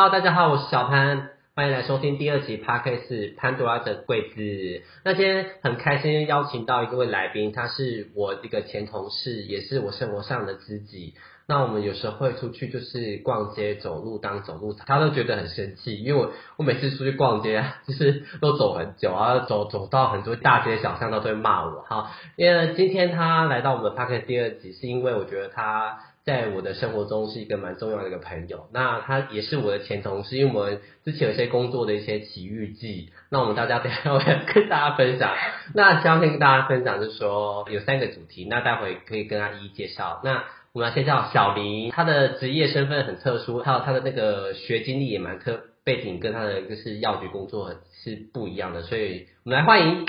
哈大家好，我是小潘，欢迎来收听第二集 Podcast 潘多拉的柜子。那今天很开心邀请到一位来宾，他是我一个前同事，也是我生活上的知己。那我们有时候会出去就是逛街走路当走路，他都觉得很生气，因为我我每次出去逛街啊，就是都走很久，然后走走到很多大街小巷，都会骂我。哈，因为今天他来到我们的 Podcast 第二集，是因为我觉得他。在我的生活中是一个蛮重要的一个朋友，那他也是我的前同事，因为我们之前有些工作的一些奇遇记，那我们大家等下会跟大家分享。那相信跟大家分享就是说有三个主题，那待会可以跟他一一介绍。那我们要先叫小林，他的职业身份很特殊，还有他的那个学经历也蛮特背景，跟他的就是药局工作是不一样的，所以我们来欢迎。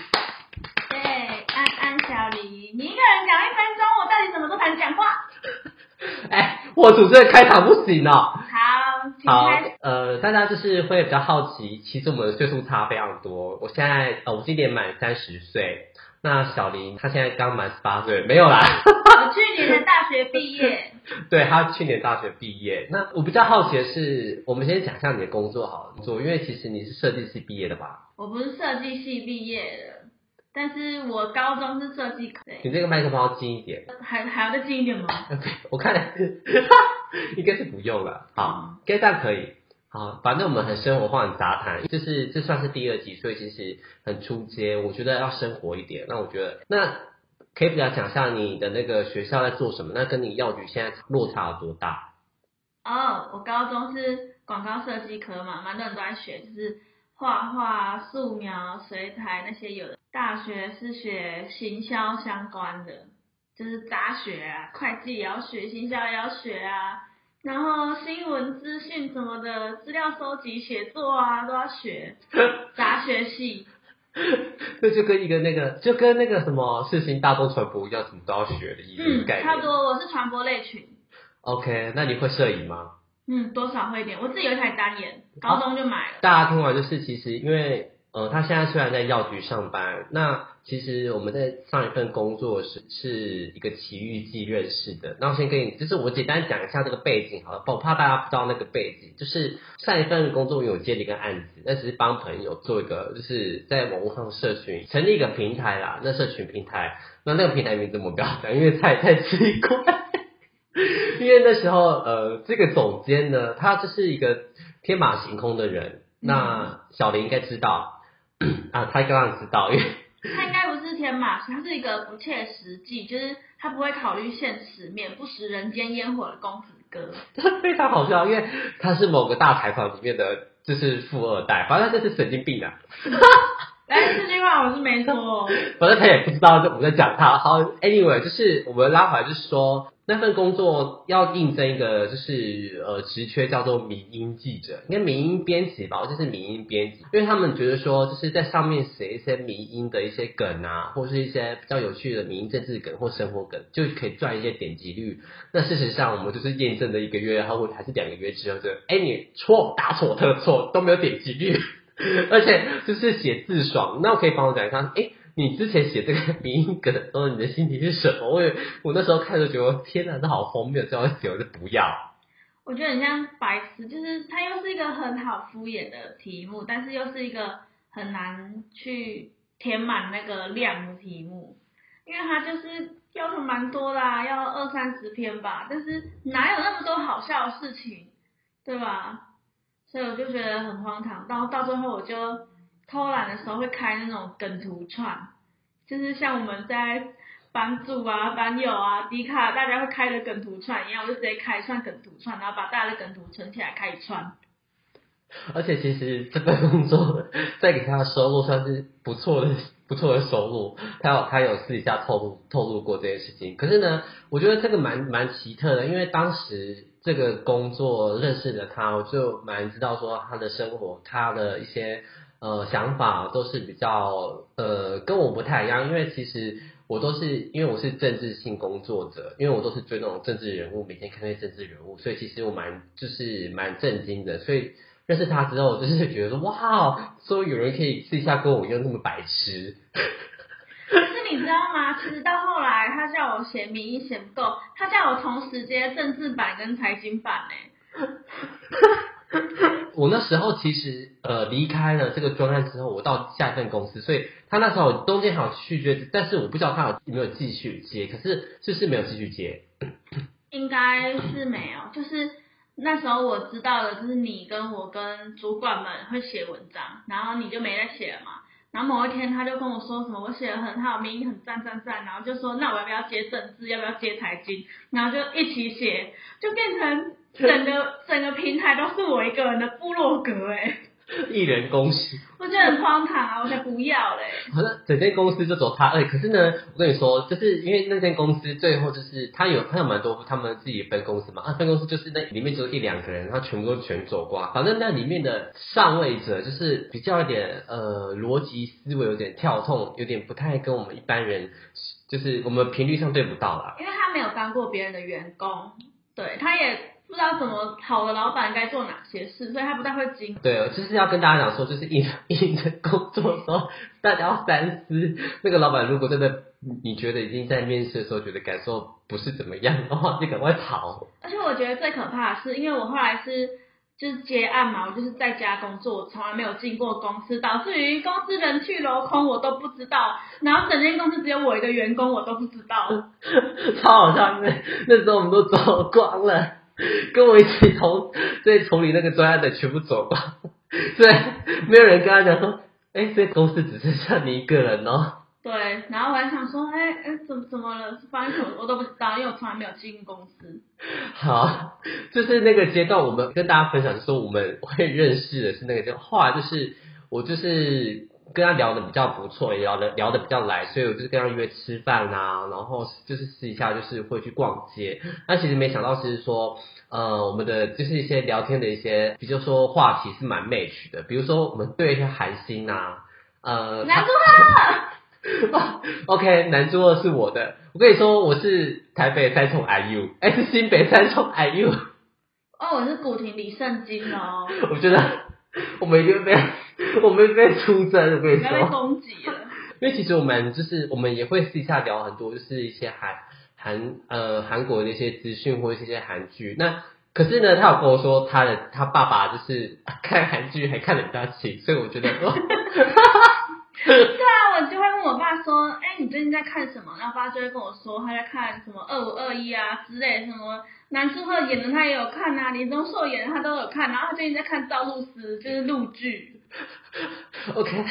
对，安安小林，你一个人讲一分钟，我到底怎么都敢讲话？哎，我主持人开场不行哦。好，好，呃，大家就是会比较好奇，其实我们的岁数差非常多。我现在，呃，我今年满三十岁，那小林他现在刚满十八岁，没有啦。我 去年的大学毕业。对他去年大学毕业，那我比较好奇的是，我们先讲一下你的工作好了，做，因为其实你是设计系毕业的吧？我不是设计系毕业的。但是我高中是设计科。你这个麦克风要近一点。还还要再近一点吗？我看 应该是不用了。好，该这样可以。好，反正我们很生活化、很杂谈，就是这算是第二集，所以其实很出街。我觉得要生活一点。那我觉得，那可以比较讲一下你的那个学校在做什么？那跟你药局现在落差有多大？哦，我高中是广告设计科嘛，蛮多人都在学，就是。画画、素描、水彩那些有的，大学是学行销相关的，就是杂学啊，会计也要学，行销也要学啊，然后新闻资讯什么的，资料收集、写作啊都要学，杂学系。这就跟一个那个，就跟那个什么事情大众传播一样，什么都要学的意思。嗯，差不多，我是传播类群。OK，那你会摄影吗？嗯，多少会一点。我自己有一台单眼，高中就买了。大家听完就是，其实因为呃，他现在虽然在药局上班，那其实我们在上一份工作是是一个奇遇记认识的。那我先跟你，就是我简单讲一下这个背景好了，我怕大家不知道那个背景。就是上一份工作有接了一个案子，那只是帮朋友做一个，就是在网络上社群成立一个平台啦。那社群平台，那那个平台名字我不要讲，因为太太奇怪。因为那时候，呃，这个总监呢，他就是一个天马行空的人。那小林应该知道 啊，他刚刚知道，因为他应该不是天马，他是一个不切实际，就是他不会考虑现实面，不食人间烟火的公子哥。非常好笑，因为他是某个大财团里面的，就是富二代，反正就是神经病啊。哎，这句话我是没说。反正他也不知道，我们在讲他。好，anyway，就是我们拉回来，就是说。那份工作要应征一个就是呃职缺叫做民音记者，应该民音编辑吧，就是民音编辑，因为他们觉得说就是在上面写一些民音的一些梗啊，或是一些比较有趣的民音政治梗或生活梗，就可以赚一些点击率。那事实上我们就是验证了一个月，然后还是两个月之后，就哎你错大错特错都没有点击率，而且就是写字爽。那我可以帮我讲一下，哎。你之前写这个名梗的时候，你的心情是什么？我我那时候看就觉得天哪，这好荒谬，这样写我就不要。我觉得很像白痴，就是它又是一个很好敷衍的题目，但是又是一个很难去填满那个量的题目，因为它就是要求蛮多啦，要二三十篇吧，但是哪有那么多好笑的事情，对吧？所以我就觉得很荒唐，到到最后我就。偷懒的时候会开那种梗图串，就是像我们在帮助啊、班友啊、迪卡，大家会开的梗图串一样，我就直接开一串梗图串，然后把大家的梗图存起来开一串。而且其实这份工作再给他的收入算是不错的、不错的收入。他有他有私底下透露透露过这件事情。可是呢，我觉得这个蛮蛮奇特的，因为当时这个工作认识的他，我就蛮知道说他的生活，他的一些。呃，想法都是比较呃，跟我不太一样，因为其实我都是因为我是政治性工作者，因为我都是追那种政治人物，每天看那些政治人物，所以其实我蛮就是蛮震惊的。所以认识他之后，就是觉得说，哇，说有人可以私下跟我一样那么白痴。你知道吗？其实到后来，他叫我写名义写不够，他叫我同时接政治版跟财经版呢。我那时候其实呃离开了这个专案之后，我到下一份公司，所以他那时候中间还有续约，但是我不知道他有没有继续接，可是 就是没有继续接。应该是没有，就是那时候我知道的，就是你跟我跟主管们会写文章，然后你就没在写了嘛。然后某一天他就跟我说什么，我写的很好，名很赞赞赞，然后就说那我要不要接政治，要不要接财经，然后就一起写，就变成整个整个平台都是我一个人的部落格哎。一人公司，我觉得很荒唐啊！我才不要嘞。好像整间公司就走他二，可是呢，我跟你说，就是因为那间公司最后就是他有他有蛮多他们自己分公司嘛，啊分公司就是那里面只有一两个人，他全部都全走光。反正那里面的上位者就是比较一点呃逻辑思维有点跳痛，有点不太跟我们一般人，就是我们频率上对不到啦。因为他没有当过别人的员工，对，他也。不知道怎么好的老板该做哪些事，所以他不太会经。对，就是要跟大家讲说，就是应应征工作的时候，大家要三思。那个老板如果真的你觉得已经在面试的时候觉得感受不是怎么样的话，你赶快跑。而且我觉得最可怕的是，因为我后来是就是接案嘛，我就是在家工作，我从来没有进过公司，导致于公司人去楼空，我都不知道。然后整间公司只有我一个员工，我都不知道。超好笑，因为那时候我们都走光了。跟我一起从在从你那个专案的全部走光，对，没有人跟他讲说，哎，这公司只剩下你一个人哦。对，然后我还想说，哎哎，怎么怎么了？发生什么？我都不知道，因为我从来没有进公司。好，就是那个阶段，我们跟大家分享说，我们会认识的是那个叫，后来就是我就是。跟他聊的比较不错，也聊的聊的比较来，所以我就是跟他约吃饭啊，然后就是私底下就是会去逛街。那其实没想到其实说，呃，我们的就是一些聊天的一些，比如说话题是蛮 match 的，比如说我们对一些韩星啊，呃，男主二，OK，男主二是我的，我跟你说我是台北三重 IU，哎是新北三重 IU，哦，我是古亭李圣经哦，我觉得。我们一定被 我们被出征，我跟你说。被攻击了。因为其实我们就是我们也会私下聊很多，就是一些韩韩呃韩国的一些资讯或者一些韩剧。那可是呢，他有跟我说他的他爸爸就是看韩剧还看得比较勤，所以我觉得。对啊，我就会问我爸说，哎，你最近在看什么？然后爸就会跟我说他在看什么二五二一啊之类什么。南柱赫演的他也有看啊，李钟硕演的他都有看，然后他最近在看赵露思，就是陆剧。OK，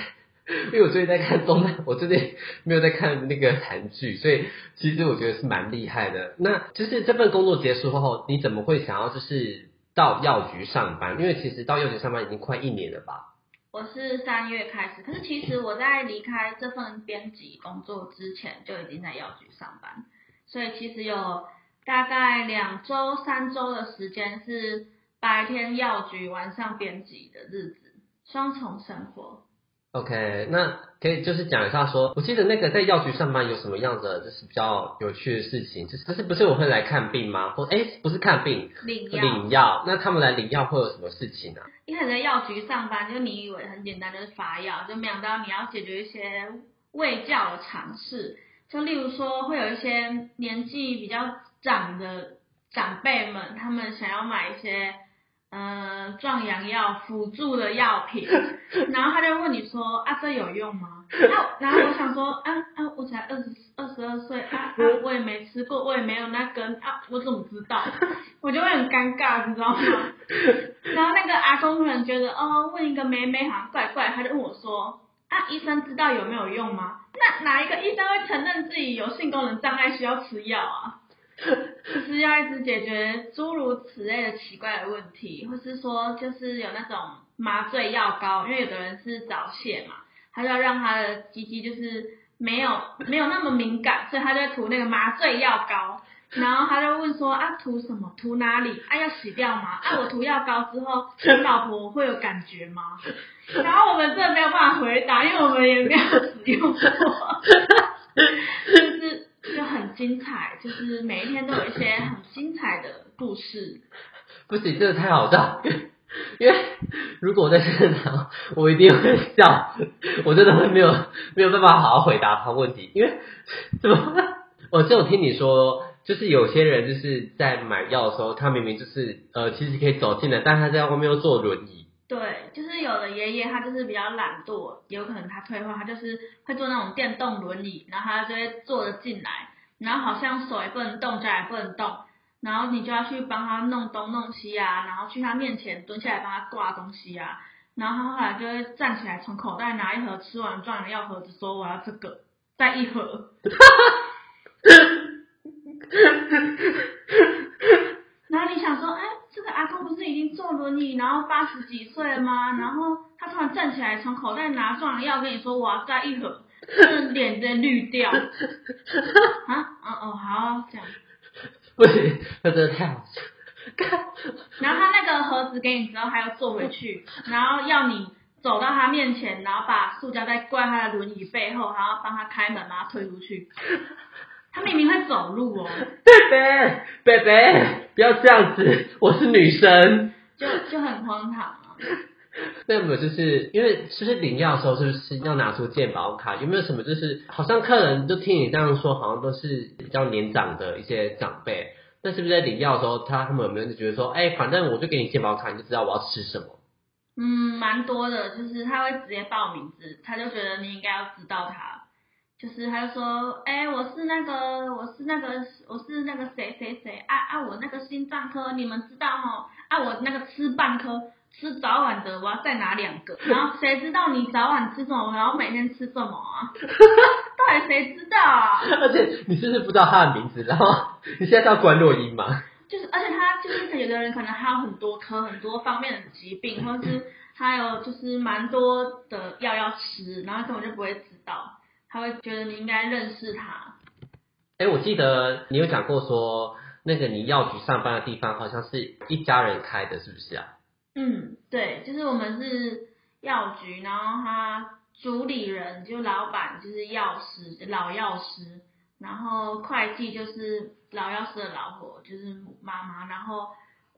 因为我最近在看动漫，我最近没有在看那个韩剧，所以其实我觉得是蛮厉害的。那就是这份工作结束后，你怎么会想要就是到药局上班？因为其实到药局上班已经快一年了吧？我是三月开始，可是其实我在离开这份编辑工作之前就已经在药局上班，所以其实有。大概两周、三周的时间是白天药局、晚上编辑的日子，双重生活。OK，那可以就是讲一下，说我记得那个在药局上班有什么样的就是比较有趣的事情，就是就是不是我会来看病吗？或哎不是看病，领药。领药，那他们来领药会有什么事情呢？一开始在药局上班，就你以为很简单，就是发药，就没想到你要解决一些卫教的常识，就例如说会有一些年纪比较。长的长辈们，他们想要买一些呃壮阳药辅助的药品，然后他就问你说啊这有用吗？那然后我想说啊啊我才二十二十二岁啊啊我也没吃过我也没有那根啊我怎么知道？我就会很尴尬你知道吗？然后那个阿公可能觉得哦问一个妹妹好像怪怪，他就问我说啊医生知道有没有用吗？那哪一个医生会承认自己有性功能障碍需要吃药啊？就是要一直解决诸如此类的奇怪的问题，或是说就是有那种麻醉药膏，因为有的人是早泄嘛，他就要让他的鸡鸡就是没有没有那么敏感，所以他就涂那个麻醉药膏，然后他就问说啊涂什么？涂哪里？啊要洗掉吗？啊我涂药膏之后，老婆会有感觉吗？然后我们真的没有办法回答，因为我们也没有使用过，很精彩，就是每一天都有一些很精彩的故事。不行，真的太好笑，因为如果我在现场，我一定会笑，我真的会没有没有办法好好回答他问题，因为怎么？我就听你说，就是有些人就是在买药的时候，他明明就是呃，其实可以走进来，但他在外面又坐轮椅。对，就是有的爷爷他就是比较懒惰，有可能他退化，他就是会坐那种电动轮椅，然后他就会坐着进来，然后好像手也不能动，脚也不能动，然后你就要去帮他弄东弄西啊，然后去他面前蹲下来帮他挂东西啊，然后他后来就会站起来从口袋拿一盒吃完装的药盒子，说我要这个，再一盒。然后你想说，哎，这个阿公不是已经坐轮椅，然后八十几岁了吗？然后他突然站起来，从口袋拿壮的药跟你说我要再一盒，这脸在绿掉。啊，哦哦，好，这样。不行，那真的太好笑。然后他那个盒子给你之后，还要坐回去，然后要你走到他面前，然后把塑胶袋挂他的轮椅背后，然后帮他开门，把他推出去。他明明会走路哦，贝贝，贝贝，不要这样子，我是女生，就就很荒唐啊。那有没有就是因为是不是领药的时候，是不是要拿出健保卡？有没有什么就是好像客人就听你这样说，好像都是比较年长的一些长辈，那是不是在领药的时候，他他们有没有就觉得说，哎，反正我就给你健保卡，你就知道我要吃什么？嗯，蛮多的，就是他会直接报名字，他就觉得你应该要知道他。就是他就说，哎，我是那个，我是那个，我是那个谁谁谁，啊啊，我那个心脏科，你们知道哈？啊，我那个吃半颗，吃早晚的，我要再拿两个。然后谁知道你早晚吃什么，然后每天吃什么啊？到底谁知道啊？而且你是不是不知道他的名字？然后 你现在要关录音吗？就是，而且他就是有的人可能还有很多科，很多方面的疾病，或者是还有就是蛮多的药要吃，然后根本就不会知道。他会觉得你应该认识他。哎，我记得你有讲过说，那个你药局上班的地方好像是一家人开的，是不是啊？嗯，对，就是我们是药局，然后他主理人就老板就是药师，老药师，然后会计就是老药师的老婆，就是妈妈，然后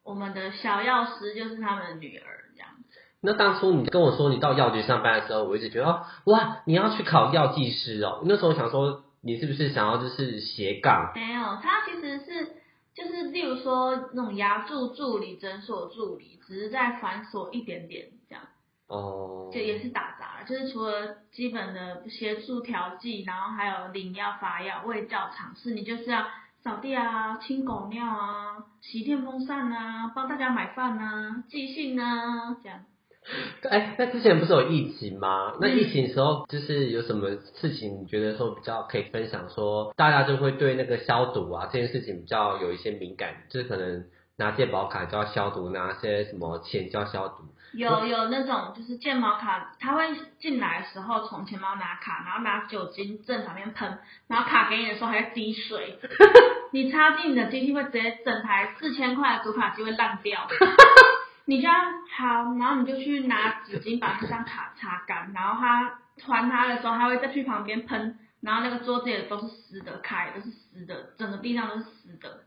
我们的小药师就是他们的女儿，这样子。那当初你跟我说你到药局上班的时候，我一直觉得哇，你要去考药剂师哦。那时候想说，你是不是想要就是斜杠？没有，他其实是就是例如说那种牙助助理、诊所助理，只是在繁琐一点点这样。哦。就也是打杂，就是除了基本的协助调剂，然后还有领药、发药、喂教、尝试，你就是要扫地啊、清狗尿啊、洗电风扇啊、帮大家买饭啊、寄信啊这样。哎，那之前不是有疫情吗？那疫情时候就是有什么事情，你觉得说比较可以分享？说大家就会对那个消毒啊这件事情比较有一些敏感，就是可能拿健保卡就要消毒，拿些什么钱就要消毒。有有那种就是健保卡，他会进来的时候从钱包拿卡，然后拿酒精正旁边喷，然后卡给你的时候还在滴水，你插进你的机器会直接整台四千块的主卡机会烂掉。你这样好，然后你就去拿纸巾把这张卡擦干，然后他还他的时候，他会再去旁边喷，然后那个桌子也都是湿的，卡也都是湿的，整个地上都是湿的，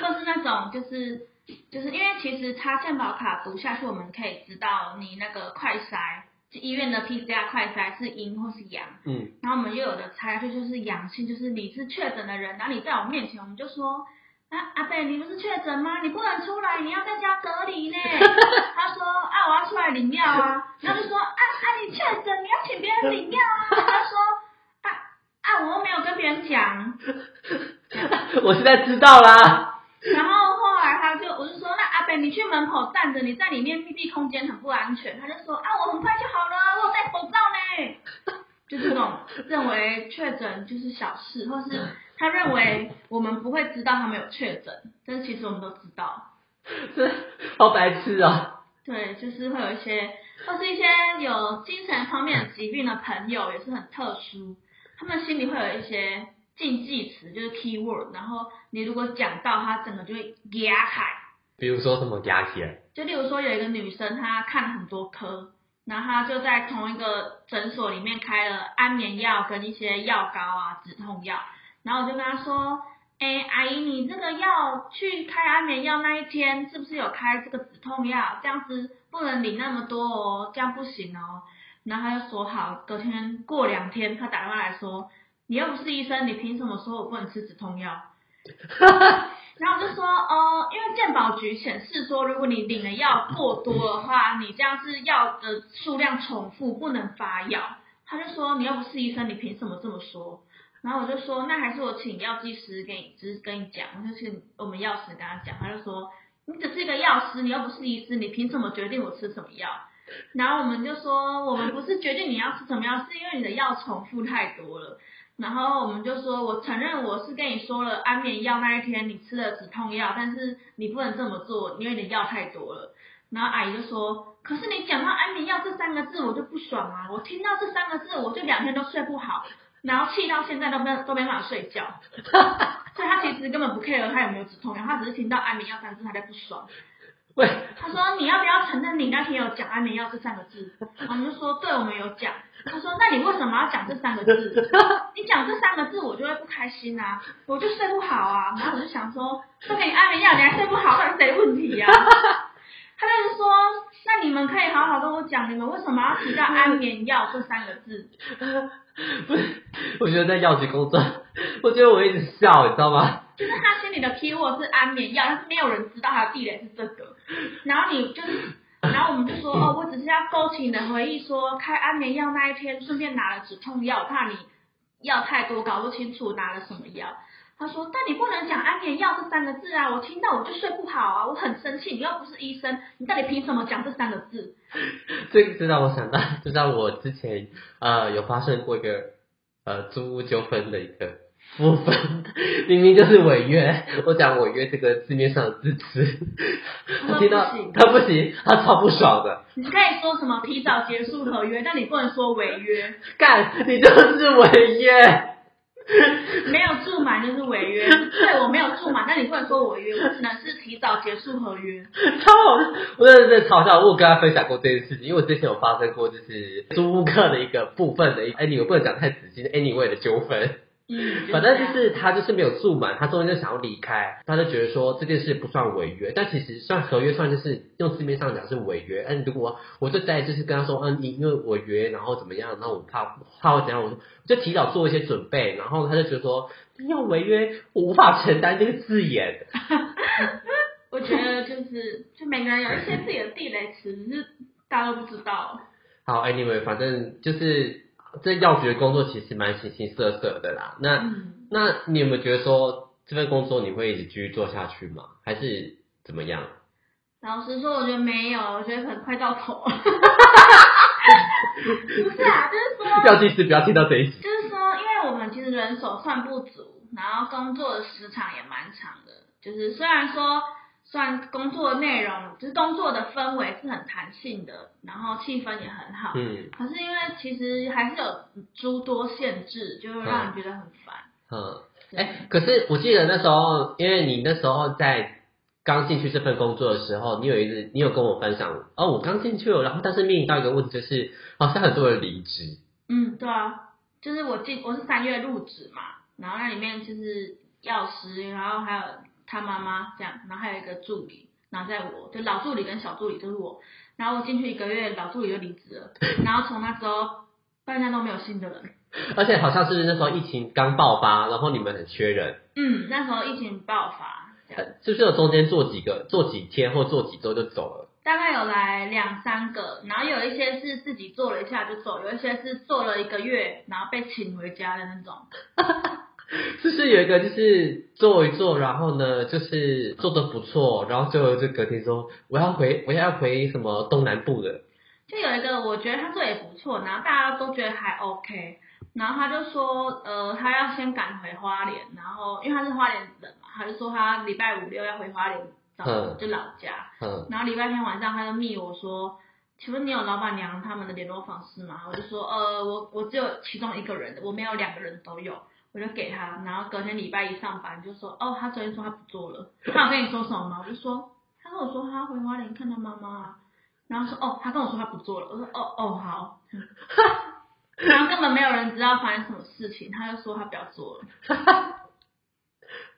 或是那种就是就是因为其实插健保卡读下去，我们可以知道你那个快筛，医院的 PCR 快筛是阴或是阳，嗯，然后我们又有的猜下去就是阳性，就是你是确诊的人，然后你在我面前，我们就说。啊，阿贝，你不是确诊吗？你不能出来，你要在家隔离呢。他说啊，我要出来领药啊。然后就说啊啊，你确诊，你要请别人领药啊。他说啊啊，我又没有跟别人讲。我现在知道啦。然后后来他就，我就说那阿贝，你去门口站着，你在里面密闭空间很不安全。他就说啊，我很快就好了，我有戴口罩呢。就这种认为确诊就是小事，或是。他认为我们不会知道他们有确诊，但是其实我们都知道。这好白痴啊！对，就是会有一些，或是一些有精神方面的疾病的朋友，也是很特殊。他们心里会有一些禁忌词，就是 key word，然后你如果讲到，他整个就会压开。比如说什么压起来？就例如说有一个女生，她看了很多科，然后她就在同一个诊所里面开了安眠药跟一些药膏啊、止痛药。然后我就跟他说，哎，阿姨，你这个药去开安眠药那一天，是不是有开这个止痛药？这样子不能领那么多哦，这样不行哦。然后他就说好，隔天过两天，他打电话来说，你又不是医生，你凭什么说我不能吃止痛药？然后我就说，哦，因为健保局显示说，如果你领的药过多的话，你这样是药的数量重复，不能发药。他就说，你又不是医生，你凭什么这么说？然后我就说，那还是我请药剂师给你，只是跟你讲，我就请我们药师跟他讲。他就说，你只是一个药师，你又不是医师，你凭什么决定我吃什么药？然后我们就说，我们不是决定你要吃什么药，是因为你的药重复太多了。然后我们就说，我承认我是跟你说了安眠药那一天你吃了止痛药，但是你不能这么做，因为你的药太多了。然后阿姨就说，可是你讲到安眠药这三个字，我就不爽啊！我听到这三个字，我就两天都睡不好，然后气到现在都没都没办法睡觉。所以他其实根本不 care 他有没有止痛药，他只是听到安眠药三个字他在不爽。喂，他说你要不要承认你那天有讲安眠药这三个字？我们就说对，我们有讲。他说那你为什么要讲这三个字？你讲这三个字我就会不开心啊，我就睡不好啊。然后我就想说，都给你安眠药你还睡不好，到底谁问题呀？他就是说，那你们可以好好跟我讲，你们为什么要提到安眠药这三个字？不是，我觉得在药局工作，我觉得我一直笑，你知道吗？就是他心里的 key word 是安眠药，但是没有人知道他的地雷是这个。然后你就是，然后我们就说，哦，我只是要勾起你的回忆，说开安眠药那一天，顺便拿了止痛药，怕你药太多搞不清楚拿了什么药。他说，但你不能讲安眠药这三个字啊，我听到我就睡不好啊，我很生气，你又不是医生，你到底凭什么讲这三个字？这这让我想到，就让我之前呃有发生过一个呃租屋纠纷的一个。部分 明明就是违约，我讲违约这个字面上的字词，他听到他不行，他超不爽的。你可以说什么提早结束合约，但你不能说违约。干，你就是违约。没有住满就是违约，对我没有住满，但你不能说违约，我只能是提早结束合约。超好，我真的在嘲笑，我有跟他分享过这件事情，因为我之前有发生过就是租客的一个部分的，哎，你们不能讲太仔细，anyway 的纠纷。嗯，反正就是他就是没有住满，他中间就想要离开，他就觉得说这件事不算违约，但其实算合约算就是用字面上讲是违约。嗯，如果我就在就是跟他说，嗯，你因为违约，然后怎么样，那我怕怕我怎样，我就提早做一些准备，然后他就觉得说要违约，我无法承担这个字眼。我觉得就是就每个人有一些自己的地雷词，是大家都不知道。好，Anyway，反正就是。这药局的工作其实蛮形形色色的啦。那那你有没有觉得说这份工作你会一直继续做下去吗？还是怎么样？老实说，我觉得没有，我觉得可能快到头。不是啊，就是说药剂师不要听到这一集。就是说，因为我们其实人手算不足，然后工作的时长也蛮长的。就是虽然说。算工作内容，就是工作的氛围是很弹性的，然后气氛也很好。嗯。可是因为其实还是有诸多限制，就会让人觉得很烦。嗯。哎，可是我记得那时候，因为你那时候在刚进去这份工作的时候，你有一次你有跟我分享，哦，我刚进去了，然后但是面临到一个问题，就是好像很多人离职。嗯，对啊，就是我进我是三月入职嘛，然后那里面就是药师，然后还有。他妈妈这样，然后还有一个助理，然后在我就老助理跟小助理就是我，然后我进去一个月，老助理就离职了，然后从那之后，大家都没有新的人。而且好像是那时候疫情刚爆发，然后你们很缺人。嗯，那时候疫情爆发，是不是有中间做几个，做几天或做几周就走了？大概有来两三个，然后有一些是自己做了一下就走，有一些是做了一个月，然后被请回家的那种。就是有一个，就是做一做，然后呢，就是做的不错，然后最后就隔天说我要回，我要回什么东南部的。就有一个，我觉得他做也不错，然后大家都觉得还 OK，然后他就说，呃，他要先赶回花莲，然后因为他是花莲人嘛，他就说他礼拜五六要回花莲找就老家，嗯，然后礼拜天晚上他就密我说，请问你有老板娘他们的联络方式吗？我就说，呃，我我只有其中一个人，我没有两个人都有。我就给他，然后隔天礼拜一上班就说，哦，他昨天说他不做了，他有跟你说什么吗？我就说，他跟我说他回花莲看他妈妈，然后说，哦，他跟我说他不做了，我说，哦哦好，然后根本没有人知道发生什么事情，他就说他不要做了，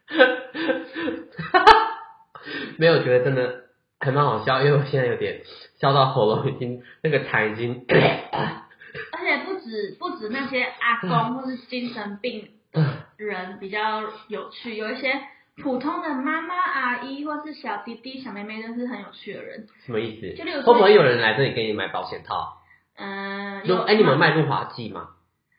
没有觉得真的还蛮好笑，因为我现在有点笑到喉咙已经那个痰已经，而且不止不止那些阿公或是精神病。人比较有趣，有一些普通的妈妈、阿姨或是小弟弟、小妹妹都是很有趣的人。什么意思？就例如说会不会有人来这里给你买保险套？嗯、有哎，你们卖润滑剂吗？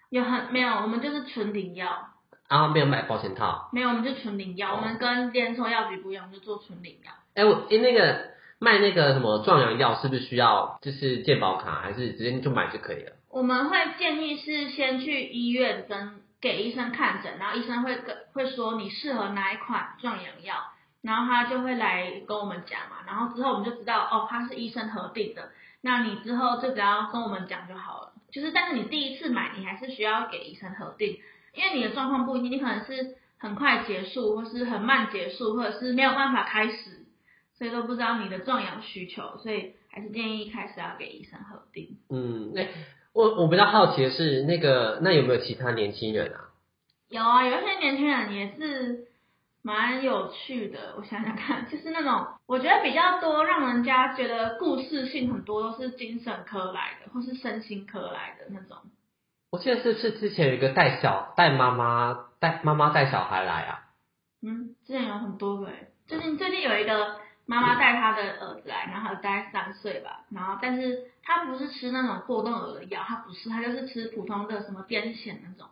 有很没有，我们就是纯领药，啊，没有买保险套。没有，我们就纯领药，哦我们跟连锁药局不一样，我们就做纯领药。哎，我哎那个卖那个什么壮阳药，是不是需要就是健保卡，还是直接就买就可以了？我们会建议是先去医院跟给医生看诊，然后医生会跟会说你适合哪一款壮阳药，然后他就会来跟我们讲嘛，然后之后我们就知道哦，他是医生核定的，那你之后就只要跟我们讲就好了。就是但是你第一次买，你还是需要给医生核定，因为你的状况不一定，你可能是很快结束，或是很慢结束，或者是没有办法开始，所以都不知道你的壮阳需求，所以还是建议一开始要给医生核定。嗯，哎，我我比较好奇的是，那个那有没有其他年轻人啊？有啊，有一些年轻人也是蛮有趣的。我想想看，就是那种我觉得比较多让人家觉得故事性很多，都是精神科来的，或是身心科来的那种。我记得是不是之前有一个带小带妈妈带妈妈带小孩来啊？嗯，之前有很多个诶，最近最近有一个妈妈带她的儿子来，然后大概三岁吧，然后但是他不是吃那种过动儿的药，他不是，他就是吃普通的什么癫痫那种。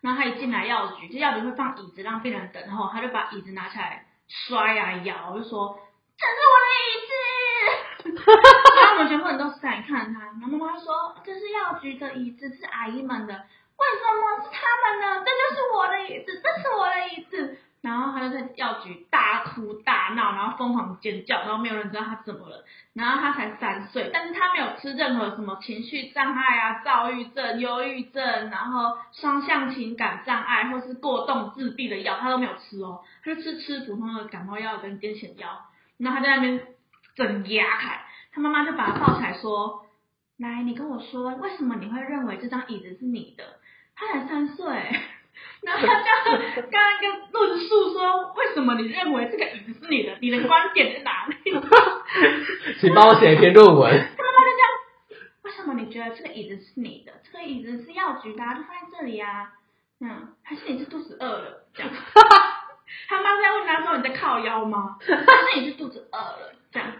然后他一进来药局，就药局会放椅子让病人等候，他就把椅子拿起来摔啊摇，就说这是我的椅子。然后我们全部人都傻眼看着他，然后妈妈说这是药局的椅子，是阿姨们的，为什么是他们的？这就是我的椅子，这是我的椅子。然后他就在药局大哭大闹，然后疯狂尖叫，然后没有人知道他怎么了。然后他才三岁，但是他没有吃任何什么情绪障碍啊、躁郁症、忧郁症，然后双向情感障碍或是过动自闭的药，他都没有吃哦，他就吃吃普通的感冒药跟癫痫药。然后他在那边整牙开，他妈妈就把他抱起来说：“来，你跟我说，为什么你会认为这张椅子是你的？”他才三岁。然后他就刚刚跟论述说，为什么你认为这个椅子是你的？你的观点在哪里？请帮我写一篇论文。他妈妈就这样，为什么你觉得这个椅子是你的？这个椅子是药局的、啊，就放在这里啊。嗯，还是你是肚子饿了？这样。他妈在问他说：“你在靠腰吗？”还是你是肚子饿了？这样。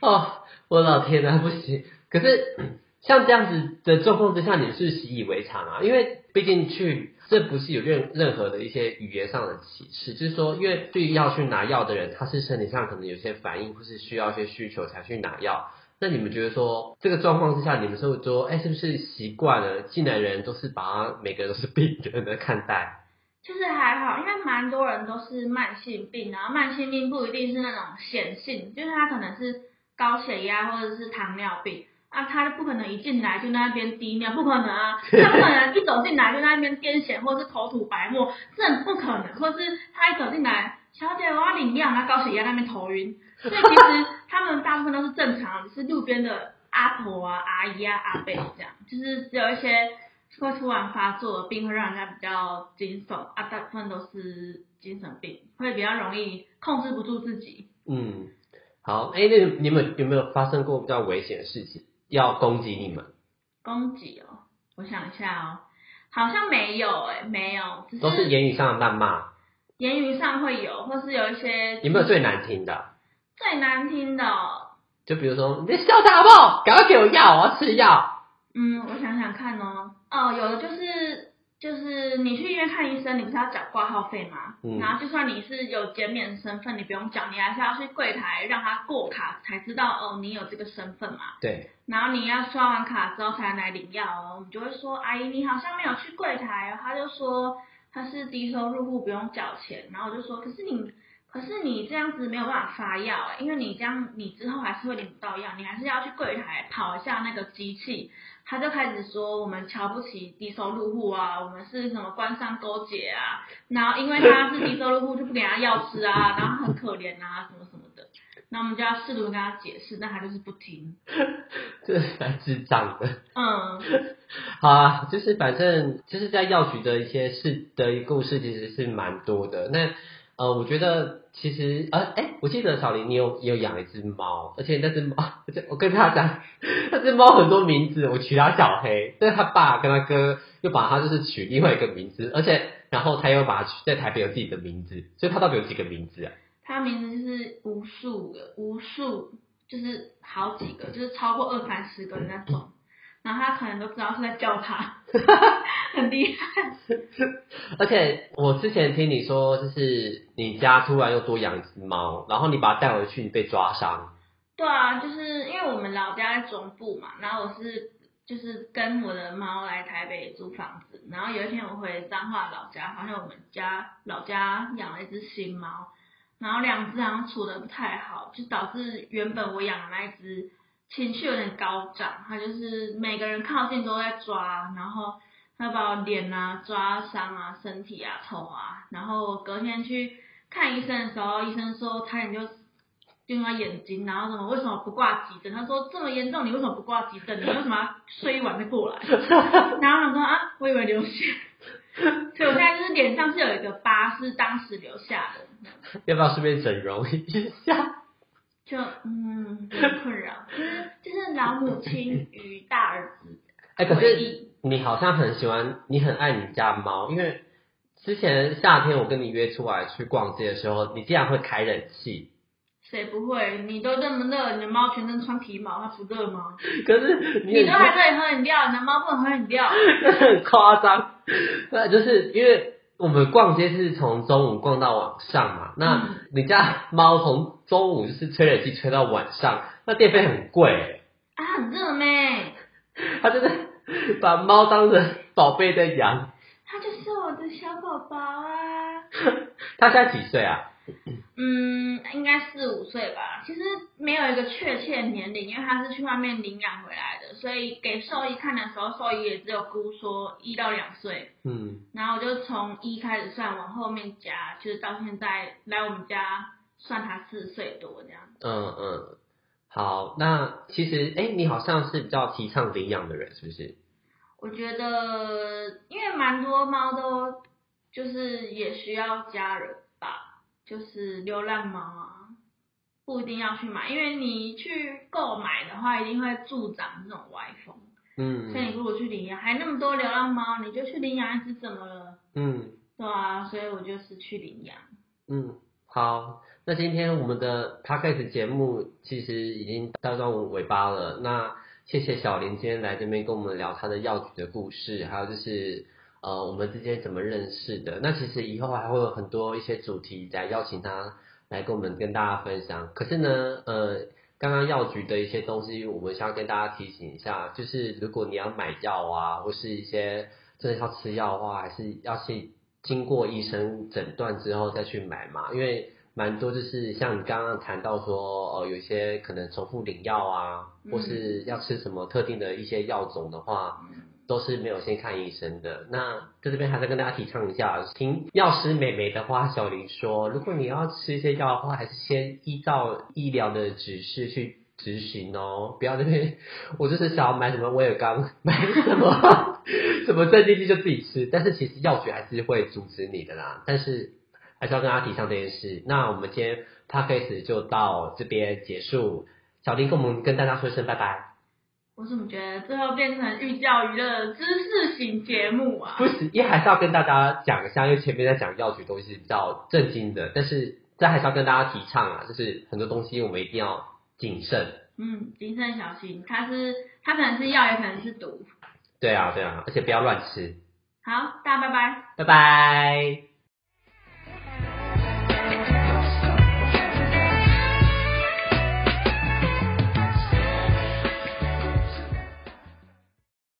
哦，我老天呐，不行！可是像这样子的状况之下，你是习以为常啊，因为毕竟去这不是有任任何的一些语言上的歧视，就是说，因为对于要去拿药的人，他是身体上可能有些反应，或是需要一些需求才去拿药。那你们觉得说这个状况之下，你们是会说，哎，是不是习惯了进来人都是把他每个人都是病人的看待？其实还好，因为蛮多人都是慢性病，然后慢性病不一定是那种显性，就是他可能是高血压或者是糖尿病啊，他不可能一进来就在那边滴尿，不可能啊，他不可能一走进来就在那边癫痫或是口吐白沫，这很不可能，或是他一走进来，小姐我要领尿，他高血压那边头晕，所以其实他们大部分都是正常是路边的阿婆啊、阿姨啊、阿伯这样，就是只有一些。会突然发作的病会让人家比较惊悚啊，大部分都是精神病，会比较容易控制不住自己。嗯，好，哎，那你们有没有发生过比较危险的事情，要攻击你们？攻击哦，我想一下哦，好像没有哎、没有，只都是言语上的谩骂，言语上会有，或是有一些有没有最难听的？最难听的、哦？就比如说，你笑他好不好？赶快给我药，我要吃药。嗯，我想想看哦，哦，有的就是就是你去医院看医生，你不是要缴挂号费吗？嗯然后就算你是有减免身份，你不用缴，你还是要去柜台让他过卡才知道哦，你有这个身份嘛。对，然后你要刷完卡之后才能来领药哦，我们就会说，阿姨你好像没有去柜台哦，他就说他是低收入户不用缴钱，然后我就说，可是你可是你这样子没有办法发药哎，因为你这样你之后还是会领不到药，你还是要去柜台跑一下那个机器。他就开始说我们瞧不起低收入户啊，我们是什么官商勾结啊，然后因为他是低收入户就不给他药吃啊，然后很可怜啊什么什么的，那我们就要试图跟他解释，但他就是不听。这是蛮智障的。嗯，好啊，就是反正就是在药局的一些事的故事，其实是蛮多的。那呃，我觉得其实呃，哎，我记得小林你有也有养一只猫，而且那只猫，而且我跟他讲，那只猫很多名字，我取它小黑，但是他爸跟他哥又把它就是取另外一个名字，而且然后他又把它取在台北有自己的名字，所以他到底有几个名字啊？他名字就是无数个，无数就是好几个，就是超过二三十个的那种。然后他可能都知道是在叫他，很厉害。而且我之前听你说，就是你家突然又多养一只猫，然后你把它带回去，你被抓伤。对啊，就是因为我们老家在中部嘛，然后我是就是跟我的猫来台北租房子，然后有一天我回彰化老家，发现我们家老家养了一只新猫，然后两只好像处的不太好，就导致原本我养的那一只情绪有点高涨，他就是每个人靠近都在抓，然后他把我脸啊抓伤啊，身体啊抽啊，然后我隔天去看医生的时候，医生说差点就。用他眼睛，然后什么？为什么不挂急诊？他说这么严重，你为什么不挂急诊？你为什么要睡一晚再过来？然后他说啊，我以为流血，所以我现在就是脸上是有一个疤，是当时留下的。要不要顺便整容一下？就嗯，很困扰，就是就是老母亲与大儿子。哎，可是你好像很喜欢，你很爱你家猫，因为之前夏天我跟你约出来去逛街的时候，你竟然会开冷气。谁不会？你都这么热，你的猫全身穿皮毛，它不热吗？可是你都还可以喝饮料，你的猫不能喝饮料。很夸张，那就是因为我们逛街是从中午逛到晚上嘛。那你家猫从中午就是吹冷气吹到晚上，那电费很贵。啊，很热咩？他真的把猫当成宝贝在养。它就是我的小宝宝啊。它现在几岁啊？嗯，应该四五岁吧。其实没有一个确切年龄，因为他是去外面领养回来的，所以给兽医看的时候，兽医也只有估说一到两岁。嗯。然后我就从一开始算，往后面加，就是到现在来我们家算他四岁多这样。嗯嗯。好，那其实哎，你好像是比较提倡领养的人，是不是？我觉得，因为蛮多猫都就是也需要家人。就是流浪猫啊，不一定要去买，因为你去购买的话，一定会助长这种歪风。嗯。所以你如果去领养，还那么多流浪猫，你就去领养一只怎么了？嗯。对啊，所以我就是去领养。嗯，好，那今天我们的 p a c k a g e 节目其实已经到到尾巴了。那谢谢小林今天来这边跟我们聊他的药局的故事，还有就是。呃，我们之间怎么认识的？那其实以后还会有很多一些主题来邀请他来跟我们跟大家分享。可是呢，呃，刚刚药局的一些东西，我们需要跟大家提醒一下，就是如果你要买药啊，或是一些真的要吃药的话，还是要去经过医生诊断之后再去买嘛。因为蛮多就是像你刚刚谈到说，呃，有一些可能重复领药啊，或是要吃什么特定的一些药种的话。都是没有先看医生的。那在这边还是跟大家提倡一下，听药师美眉的话，小林说，如果你要吃一些药的话，还是先依照医疗的指示去执行哦，不要那边我就是想要买什么威尔刚，买什么 什么镇定剂就自己吃，但是其实药局还是会阻止你的啦。但是还是要跟大家提倡这件事。那我们今天 p a c a s e 就到这边结束，小林跟我们跟大家说一声拜拜。我怎么觉得最后变成寓教于乐知识型节目啊？不是，也还是要跟大家讲一下，因为前面在讲药局东西是比较震惊的，但是这还是要跟大家提倡啊，就是很多东西我们一定要谨慎。嗯，谨慎小心，它是它可能是药，也可能是毒。对啊，对啊，而且不要乱吃。好，大家拜拜。拜拜。